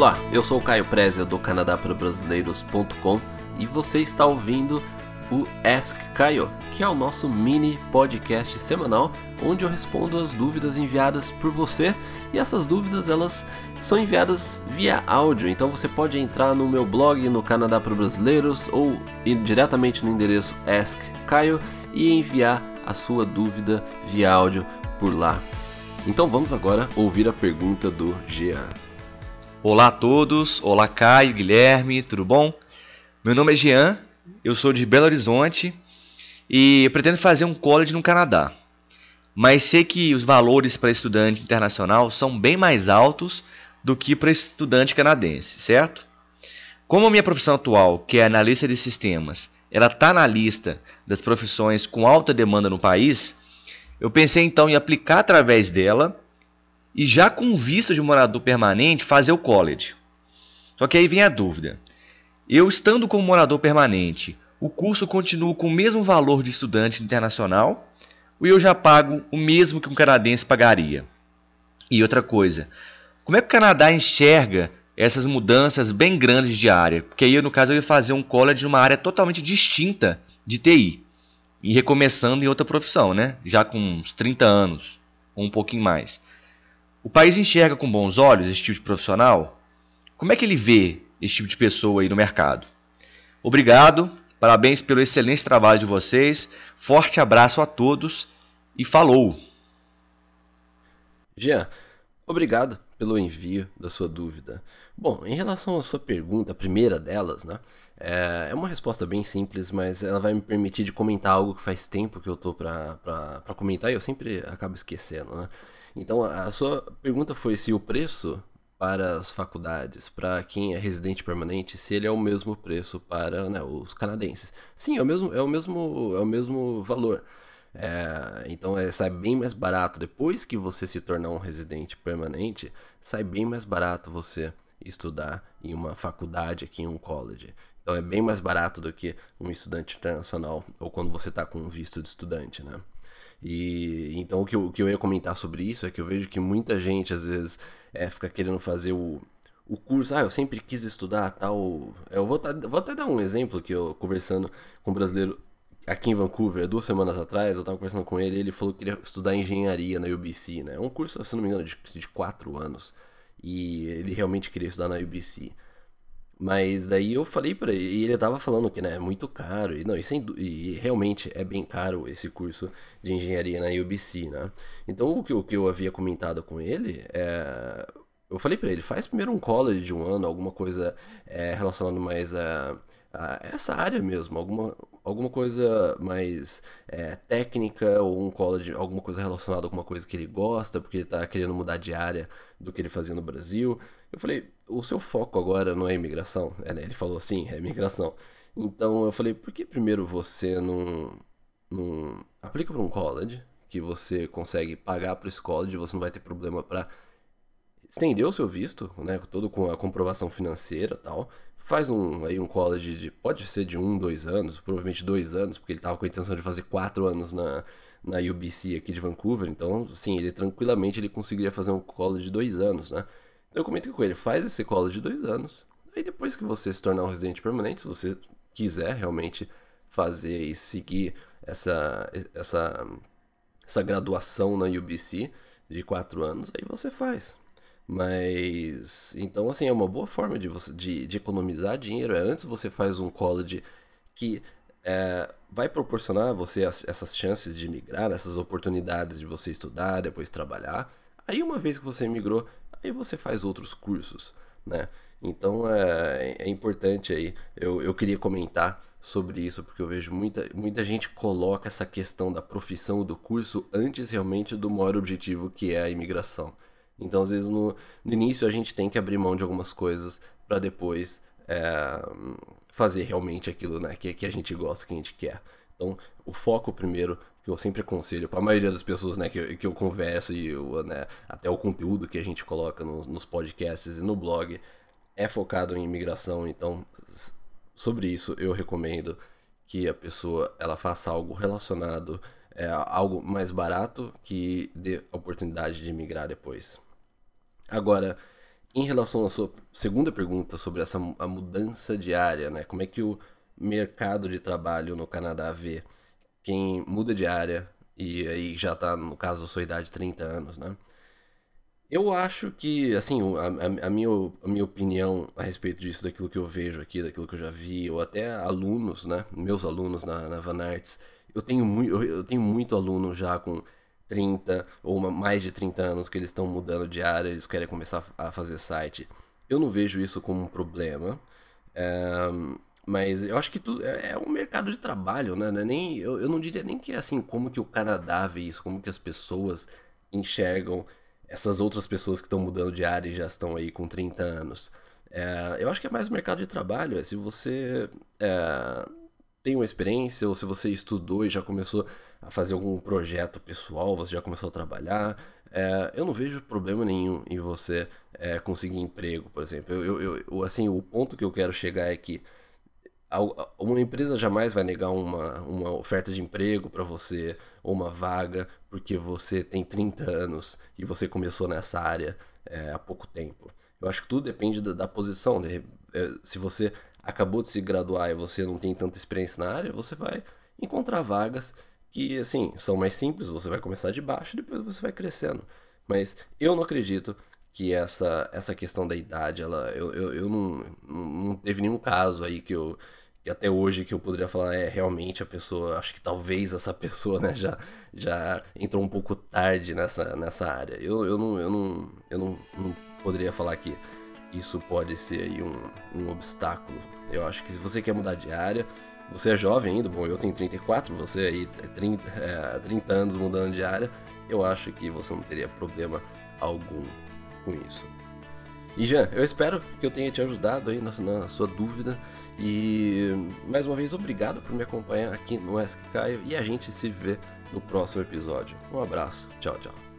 Olá, eu sou o Caio Prezia do Canadá para Brasileiros.com e você está ouvindo o Ask Caio, que é o nosso mini podcast semanal onde eu respondo as dúvidas enviadas por você e essas dúvidas elas são enviadas via áudio, então você pode entrar no meu blog no Canadá para Brasileiros ou ir diretamente no endereço Ask Caio e enviar a sua dúvida via áudio por lá. Então vamos agora ouvir a pergunta do Jean. Olá a todos, olá Caio, Guilherme, tudo bom? Meu nome é Jean, eu sou de Belo Horizonte e pretendo fazer um college no Canadá. Mas sei que os valores para estudante internacional são bem mais altos do que para estudante canadense, certo? Como a minha profissão atual, que é analista de sistemas, ela está na lista das profissões com alta demanda no país, eu pensei então em aplicar através dela e já com visto de morador permanente fazer o college. Só que aí vem a dúvida. Eu estando como morador permanente, o curso continua com o mesmo valor de estudante internacional ou eu já pago o mesmo que um canadense pagaria? E outra coisa, como é que o Canadá enxerga essas mudanças bem grandes de área? Porque aí, no caso, eu ia fazer um college numa área totalmente distinta de TI. E recomeçando em outra profissão, né? Já com uns 30 anos, ou um pouquinho mais. O país enxerga com bons olhos esse tipo de profissional? Como é que ele vê esse tipo de pessoa aí no mercado? Obrigado, parabéns pelo excelente trabalho de vocês, forte abraço a todos e falou! Jean, obrigado pelo envio da sua dúvida. Bom, em relação à sua pergunta, a primeira delas, né? É uma resposta bem simples, mas ela vai me permitir de comentar algo que faz tempo que eu tô pra comentar e eu sempre acabo esquecendo, né? Então, a sua pergunta foi se o preço para as faculdades, para quem é residente permanente, se ele é o mesmo preço para né, os canadenses. Sim, é o mesmo, é o mesmo, é o mesmo valor. É, então é, sai bem mais barato depois que você se tornar um residente permanente, sai bem mais barato você estudar em uma faculdade aqui em um college. Então é bem mais barato do que um estudante internacional ou quando você está com um visto de estudante, né? E então o que, eu, o que eu ia comentar sobre isso é que eu vejo que muita gente às vezes é, fica querendo fazer o, o curso. Ah, eu sempre quis estudar tal. Eu vou, vou até dar um exemplo que eu conversando com um brasileiro aqui em Vancouver, duas semanas atrás, eu estava conversando com ele, ele falou que queria estudar engenharia na UBC, né? Um curso, se não me engano, de, de quatro anos. E ele realmente queria estudar na UBC. Mas daí eu falei para ele, e ele tava falando que né, é muito caro, e, não, e, sem, e realmente é bem caro esse curso de engenharia na UBC, né? Então o que, o que eu havia comentado com ele é. Eu falei para ele, faz primeiro um college de um ano, alguma coisa é, relacionada mais a, a, essa área mesmo, alguma, alguma coisa mais é, técnica ou um college, alguma coisa relacionada a alguma coisa que ele gosta, porque ele tá querendo mudar de área do que ele fazia no Brasil. Eu falei, o seu foco agora não é imigração? É, né? Ele falou assim, é imigração. Então eu falei, por que primeiro você não, não aplica para um college que você consegue pagar para esse college, você não vai ter problema para estender o seu visto, né, todo com a comprovação financeira, tal. Faz um aí um college de pode ser de um, dois anos, provavelmente dois anos, porque ele estava com a intenção de fazer quatro anos na na UBC aqui de Vancouver, então sim, ele tranquilamente ele conseguiria fazer um college de dois anos, né? Eu comentei com ele, faz esse college de dois anos. Aí depois que você se tornar um residente permanente, se você quiser realmente fazer e seguir essa, essa, essa graduação na UBC de quatro anos, aí você faz. Mas então assim é uma boa forma de você de, de economizar dinheiro. É antes você faz um college que é, vai proporcionar a você as, essas chances de migrar, essas oportunidades de você estudar, depois trabalhar. Aí uma vez que você migrou, aí você faz outros cursos, né? Então é, é importante aí, eu, eu queria comentar sobre isso, porque eu vejo muita, muita gente coloca essa questão da profissão do curso antes realmente do maior objetivo que é a imigração. Então, às vezes, no, no início a gente tem que abrir mão de algumas coisas para depois é, fazer realmente aquilo né, que, que a gente gosta, que a gente quer. Então, o foco primeiro que eu sempre aconselho para a maioria das pessoas né, que, que eu converso e eu, né, até o conteúdo que a gente coloca no, nos podcasts e no blog é focado em imigração. Então, sobre isso, eu recomendo que a pessoa ela faça algo relacionado é, algo mais barato que dê oportunidade de migrar depois. Agora, em relação à sua segunda pergunta sobre essa a mudança diária, né? Como é que o mercado de trabalho no Canadá vê quem muda de área e aí já está, no caso, a sua idade, 30 anos, né? Eu acho que, assim, a, a, minha, a minha opinião a respeito disso, daquilo que eu vejo aqui, daquilo que eu já vi, ou até alunos, né? Meus alunos na, na Van Arts, eu tenho, muito, eu, eu tenho muito aluno já com 30 ou mais de 30 anos que eles estão mudando de área, eles querem começar a fazer site. Eu não vejo isso como um problema. É, mas eu acho que tudo é, é um mercado de trabalho, né? É nem, eu, eu não diria nem que é assim como que o Canadá vê isso, como que as pessoas enxergam essas outras pessoas que estão mudando de área e já estão aí com 30 anos. É, eu acho que é mais o mercado de trabalho. É, se você é, tem uma experiência ou se você estudou e já começou a fazer algum projeto pessoal, você já começou a trabalhar, é, eu não vejo problema nenhum em você é, conseguir emprego, por exemplo. Eu, eu, eu, assim, o ponto que eu quero chegar é que uma empresa jamais vai negar uma, uma oferta de emprego para você ou uma vaga porque você tem 30 anos e você começou nessa área é, há pouco tempo. Eu acho que tudo depende da, da posição. Né? Se você acabou de se graduar e você não tem tanta experiência na área, você vai encontrar vagas que, assim, são mais simples, você vai começar de baixo e depois você vai crescendo. Mas eu não acredito que essa, essa questão da idade, ela, eu, eu, eu não, não teve nenhum caso aí que eu que até hoje que eu poderia falar é realmente a pessoa, acho que talvez essa pessoa né, já, já entrou um pouco tarde nessa, nessa área. Eu, eu, não, eu, não, eu não, não poderia falar que isso pode ser aí um, um obstáculo. Eu acho que se você quer mudar de área, você é jovem ainda, bom, eu tenho 34, você aí é 30, é, 30 anos mudando de área, eu acho que você não teria problema algum com isso. E Jean, eu espero que eu tenha te ajudado aí na, na sua dúvida. E mais uma vez, obrigado por me acompanhar aqui no Ask Caio e a gente se vê no próximo episódio. Um abraço, tchau, tchau.